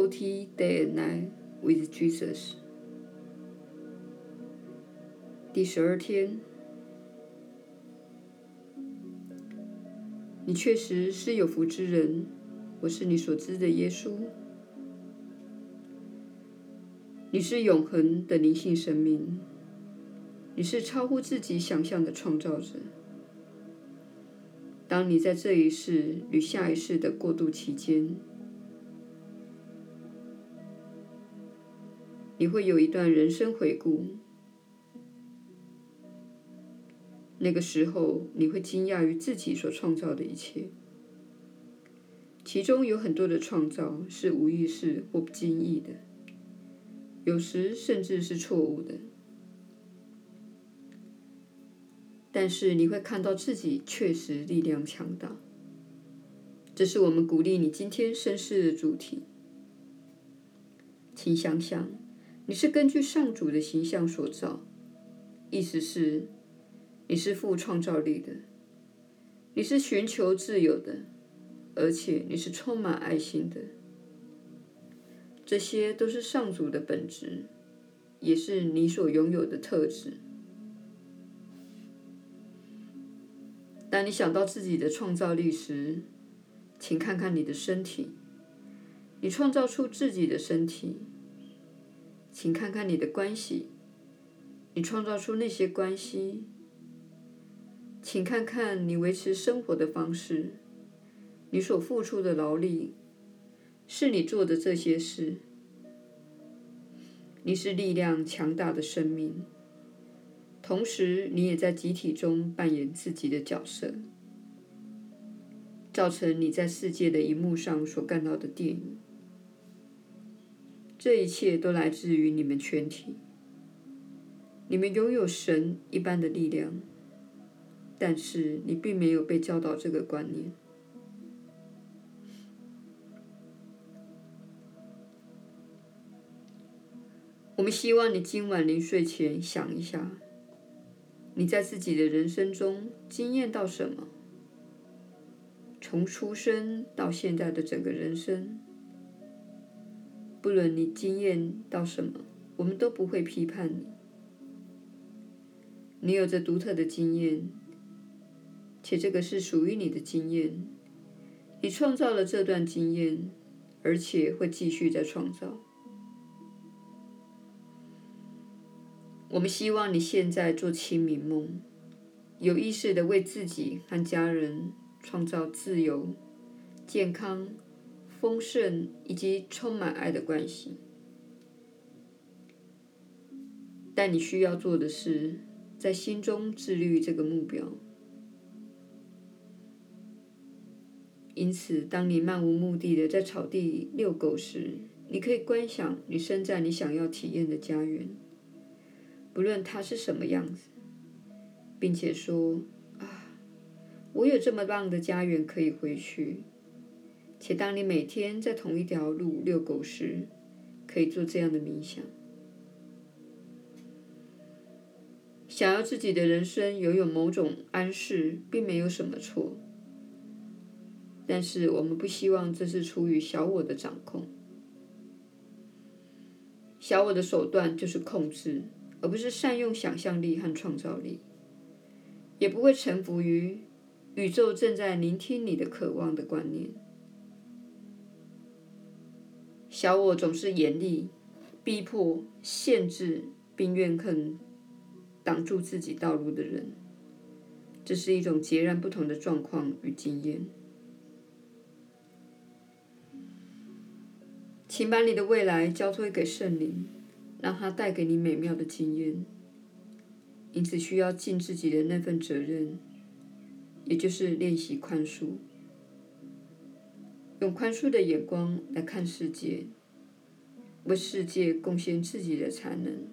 Forty Day and Night with Jesus。第十二天，你确实是有福之人。我是你所知的耶稣。你是永恒的灵性生命。你是超乎自己想象的创造者。当你在这一世与下一世的过渡期间，你会有一段人生回顾。那个时候，你会惊讶于自己所创造的一切，其中有很多的创造是无意识或不经意的，有时甚至是错误的。但是你会看到自己确实力量强大。这是我们鼓励你今天深思的主题。请想想。你是根据上主的形象所造，意思是，你是富创造力的，你是寻求自由的，而且你是充满爱心的。这些都是上主的本质，也是你所拥有的特质。当你想到自己的创造力时，请看看你的身体，你创造出自己的身体。请看看你的关系，你创造出那些关系。请看看你维持生活的方式，你所付出的劳力，是你做的这些事。你是力量强大的生命，同时你也在集体中扮演自己的角色，造成你在世界的荧幕上所看到的电影。这一切都来自于你们全体。你们拥有神一般的力量，但是你并没有被教导这个观念。我们希望你今晚临睡前想一下，你在自己的人生中经验到什么？从出生到现在的整个人生。不论你经验到什么，我们都不会批判你。你有着独特的经验，且这个是属于你的经验。你创造了这段经验，而且会继续在创造。我们希望你现在做清明梦，有意识地为自己和家人创造自由、健康。丰盛以及充满爱的关系，但你需要做的是在心中自律这个目标。因此，当你漫无目的的在草地遛狗时，你可以观想你身在你想要体验的家园，不论它是什么样子，并且说：“啊，我有这么棒的家园可以回去。”且当你每天在同一条路遛狗时，可以做这样的冥想。想要自己的人生拥有某种安适，并没有什么错。但是我们不希望这是出于小我的掌控。小我的手段就是控制，而不是善用想象力和创造力，也不会臣服于宇宙正在聆听你的渴望的观念。小我总是严厉、逼迫、限制并怨恨挡住自己道路的人，这是一种截然不同的状况与经验。请把你的未来交托给圣灵，让它带给你美妙的经验。因此，需要尽自己的那份责任，也就是练习宽恕。用宽恕的眼光来看世界，为世界贡献自己的才能，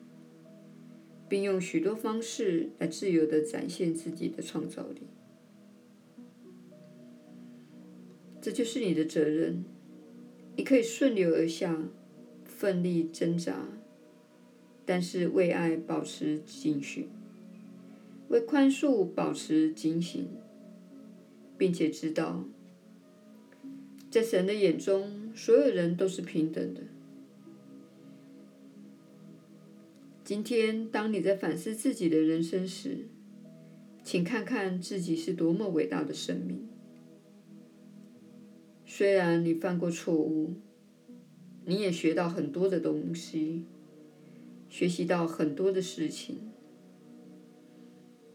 并用许多方式来自由地展现自己的创造力。这就是你的责任。你可以顺流而下，奋力挣扎，但是为爱保持警觉，为宽恕保持警醒，并且知道。在神的眼中，所有人都是平等的。今天，当你在反思自己的人生时，请看看自己是多么伟大的生命。虽然你犯过错误，你也学到很多的东西，学习到很多的事情，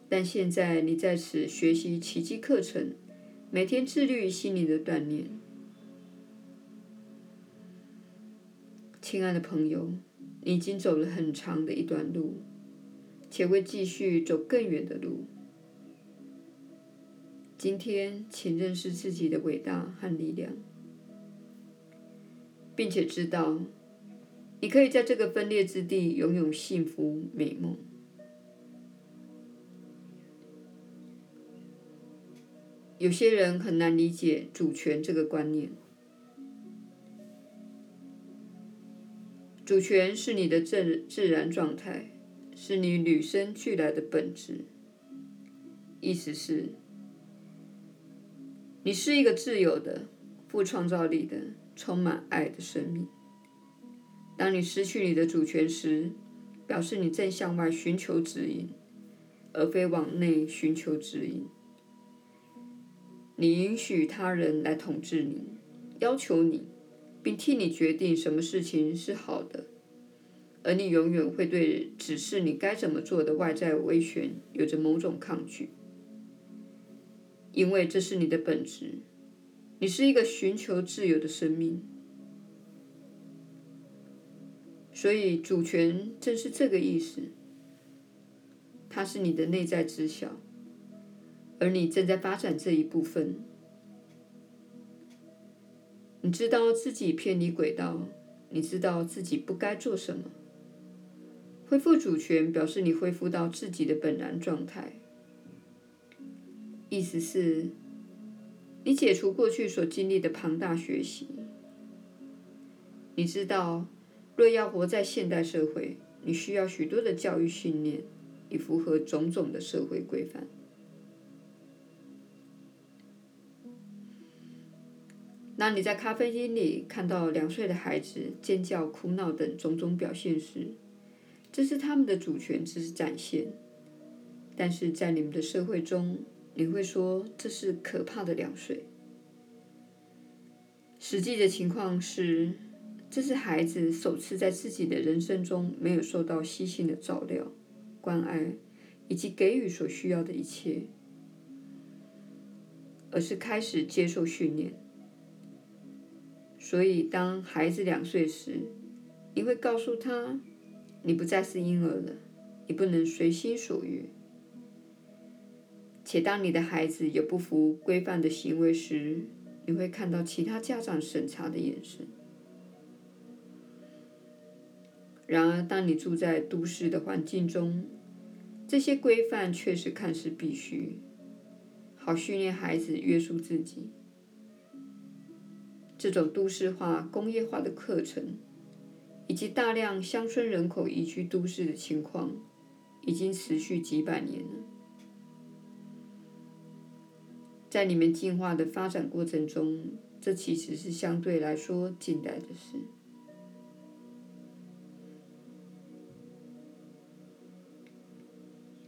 但现在你在此学习奇迹课程，每天自律心灵的锻炼。亲爱的朋友，你已经走了很长的一段路，且会继续走更远的路。今天，请认识自己的伟大和力量，并且知道，你可以在这个分裂之地拥有幸福美梦。有些人很难理解主权这个观念。主权是你的自自然状态，是你与生俱来的本质。意思是。你是一个自由的、富创造力的、充满爱的生命。当你失去你的主权时，表示你正向外寻求指引，而非往内寻求指引。你允许他人来统治你，要求你，并替你决定什么事情是好的，而你永远会对指示你该怎么做的外在威权有着某种抗拒。因为这是你的本质，你是一个寻求自由的生命，所以主权正是这个意思。它是你的内在知晓，而你正在发展这一部分。你知道自己偏离轨道，你知道自己不该做什么。恢复主权表示你恢复到自己的本然状态。意思是，你解除过去所经历的庞大学习。你知道，若要活在现代社会，你需要许多的教育训练，以符合种种的社会规范。当你在咖啡厅里看到两岁的孩子尖叫、哭闹等种种表现时，这是他们的主权之展现。但是在你们的社会中，你会说这是可怕的两岁。实际的情况是，这是孩子首次在自己的人生中没有受到悉心的照料、关爱以及给予所需要的一切，而是开始接受训练。所以，当孩子两岁时，你会告诉他：“你不再是婴儿了，你不能随心所欲。”且当你的孩子有不服规范的行为时，你会看到其他家长审查的眼神。然而，当你住在都市的环境中，这些规范确实看似必须，好训练孩子约束自己。这种都市化、工业化的课程，以及大量乡村人口移居都市的情况，已经持续几百年了。在你们进化的发展过程中，这其实是相对来说近代的事。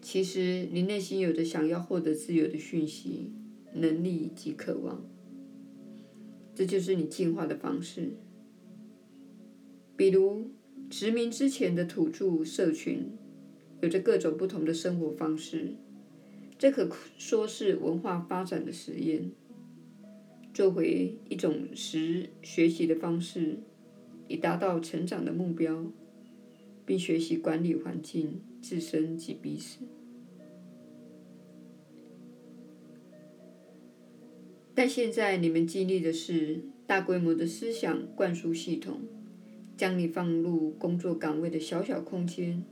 其实，你内心有着想要获得自由的讯息、能力及渴望，这就是你进化的方式。比如，殖民之前的土著社群，有着各种不同的生活方式。这可说是文化发展的实验，作为一种实学习的方式，以达到成长的目标，并学习管理环境、自身及彼此。但现在你们经历的是大规模的思想灌输系统，将你放入工作岗位的小小空间，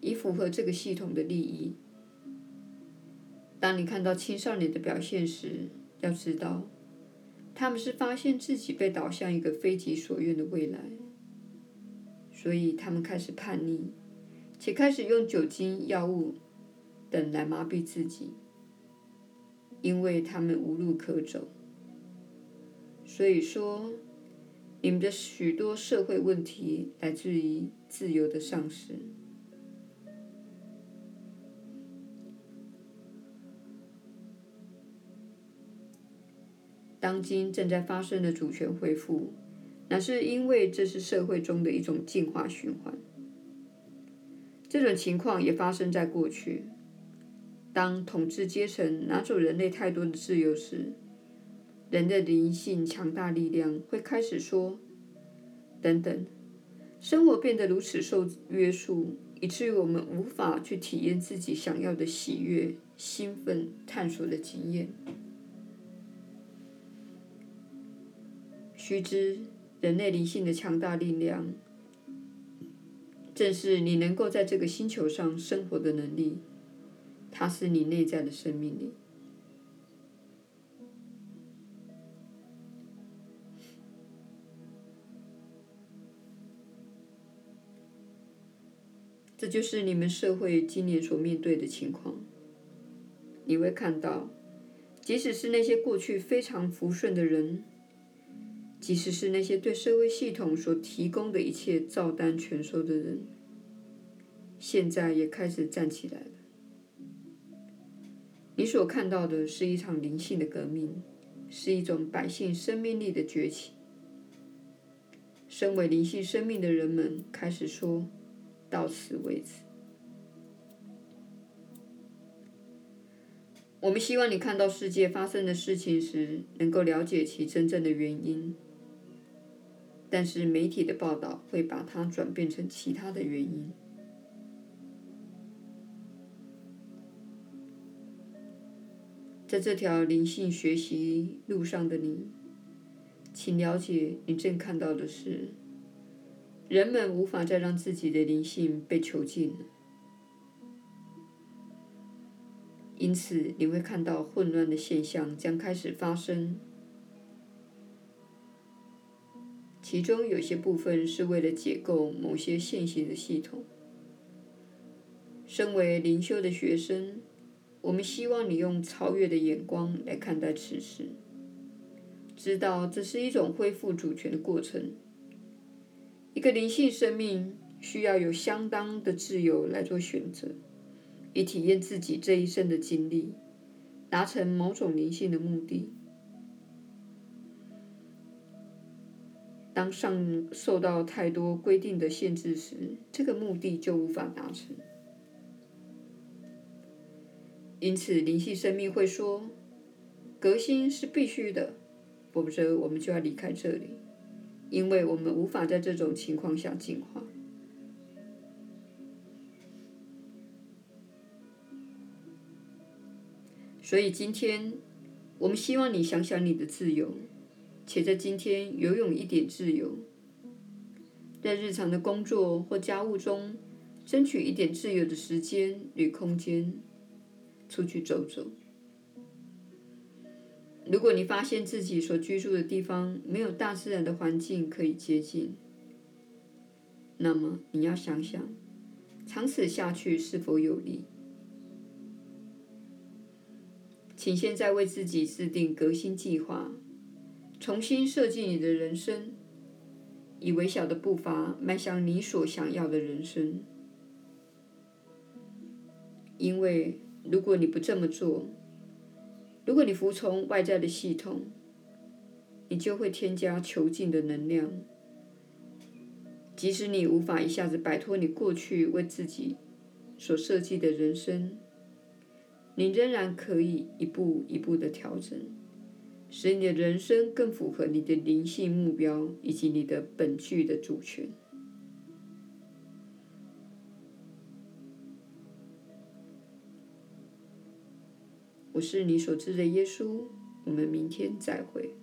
以符合这个系统的利益。当你看到青少年的表现时，要知道，他们是发现自己被导向一个非己所愿的未来，所以他们开始叛逆，且开始用酒精、药物等来麻痹自己，因为他们无路可走。所以说，你们的许多社会问题来自于自由的丧失。当今正在发生的主权恢复，那是因为这是社会中的一种进化循环。这种情况也发生在过去。当统治阶层拿走人类太多的自由时，人的灵性强大力量会开始说：“等等，生活变得如此受约束，以至于我们无法去体验自己想要的喜悦、兴奋、探索的经验。”须知，人类灵性的强大力量，正是你能够在这个星球上生活的能力。它是你内在的生命力。这就是你们社会今年所面对的情况。你会看到，即使是那些过去非常福顺的人，即使是那些对社会系统所提供的一切照单全收的人，现在也开始站起来了。你所看到的是一场灵性的革命，是一种百姓生命力的崛起。身为灵性生命的人们开始说。到此为止。我们希望你看到世界发生的事情时，能够了解其真正的原因。但是媒体的报道会把它转变成其他的原因。在这条灵性学习路上的你，请了解你正看到的是。人们无法再让自己的灵性被囚禁了，因此你会看到混乱的现象将开始发生。其中有些部分是为了解构某些现行的系统。身为灵修的学生，我们希望你用超越的眼光来看待此事，知道这是一种恢复主权的过程。一个灵性生命需要有相当的自由来做选择，以体验自己这一生的经历，达成某种灵性的目的。当上受到太多规定的限制时，这个目的就无法达成。因此，灵性生命会说：“革新是必须的，否则我们就要离开这里。”因为我们无法在这种情况下进化，所以今天我们希望你想想你的自由，且在今天游泳一点自由，在日常的工作或家务中争取一点自由的时间与空间，出去走走。如果你发现自己所居住的地方没有大自然的环境可以接近，那么你要想想，长此下去是否有利？请现在为自己制定革新计划，重新设计你的人生，以微小的步伐迈向你所想要的人生。因为如果你不这么做，如果你服从外在的系统，你就会添加囚禁的能量。即使你无法一下子摆脱你过去为自己所设计的人生，你仍然可以一步一步的调整，使你的人生更符合你的灵性目标以及你的本具的主权。是你所知的耶稣，我们明天再会。